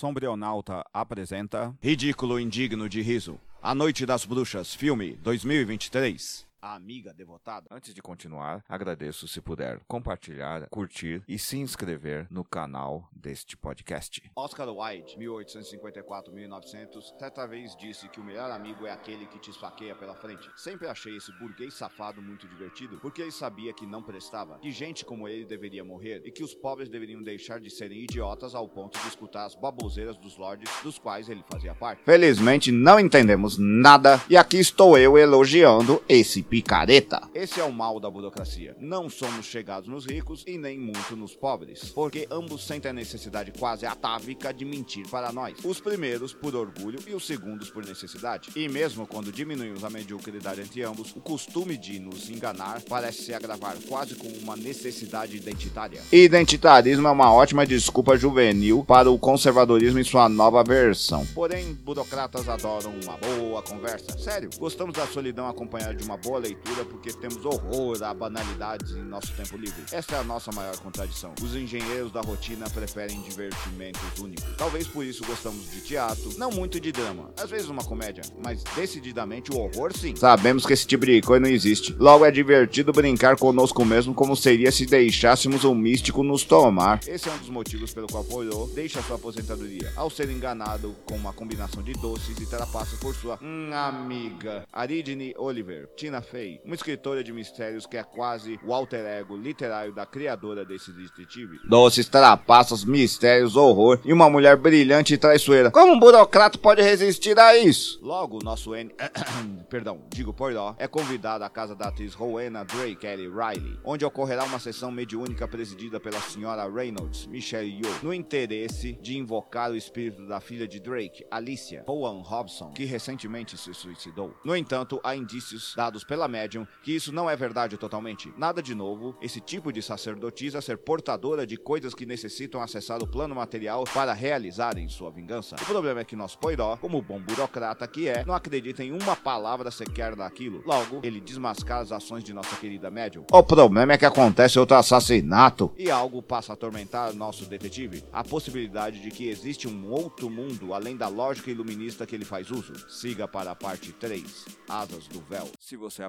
Sombrionauta apresenta Ridículo Indigno de Riso. A Noite das Bruxas, filme 2023 a amiga devotada. Antes de continuar, agradeço se puder compartilhar, curtir e se inscrever no canal deste podcast. Oscar Wilde, 1854-1900, certa vez disse que o melhor amigo é aquele que te esfaqueia pela frente. Sempre achei esse burguês safado muito divertido, porque ele sabia que não prestava, que gente como ele deveria morrer e que os pobres deveriam deixar de serem idiotas ao ponto de escutar as baboseiras dos lords dos quais ele fazia parte. Felizmente não entendemos nada e aqui estou eu elogiando esse picareta. Esse é o mal da burocracia. Não somos chegados nos ricos e nem muito nos pobres, porque ambos sentem a necessidade quase atávica de mentir para nós. Os primeiros por orgulho e os segundos por necessidade. E mesmo quando diminuímos a mediocridade entre ambos, o costume de nos enganar parece se agravar quase como uma necessidade identitária. Identitarismo é uma ótima desculpa juvenil para o conservadorismo em sua nova versão. Porém, burocratas adoram uma boa conversa. Sério, gostamos da solidão acompanhada de uma boa leitura porque temos horror a banalidades em nosso tempo livre. Essa é a nossa maior contradição. Os engenheiros da rotina preferem divertimentos únicos. Talvez por isso gostamos de teatro, não muito de drama, às vezes uma comédia, mas decididamente o horror sim. Sabemos que esse tipo de coisa não existe. Logo é divertido brincar conosco mesmo como seria se deixássemos um místico nos tomar. Esse é um dos motivos pelo qual Poirot deixa sua aposentadoria, ao ser enganado com uma combinação de doces e trapaças por sua hum, amiga Aridine Oliver, Tina Fey, uma escritora de mistérios que é quase o alter ego literário da criadora desse detetive. Doces, trapaças, mistérios, horror e uma mulher brilhante e traiçoeira. Como um burocrata pode resistir a isso? Logo, nosso N... Perdão, digo Poirot, é convidado à casa da atriz Rowena Drake Ellie Riley, onde ocorrerá uma sessão mediúnica presidida pela senhora Reynolds, Michelle Yeoh, no interesse de invocar o espírito da filha de Drake, Alicia, Owen Robson, que recentemente se suicidou. No entanto, há indícios dados pela médium que isso não é verdade totalmente. Nada de novo, esse tipo de sacerdotisa ser portadora de coisas que necessitam acessar o plano material para realizarem sua vingança. O problema é que nosso Poirot, como bom burocrata que é, não acredita em uma palavra sequer daquilo. Logo, ele desmascara as ações de nossa querida médium. O problema é que acontece outro assassinato e algo passa a atormentar nosso detetive. A possibilidade de que existe um outro mundo além da lógica iluminista que ele faz uso. Siga para a parte 3, Asas do Véu. Se você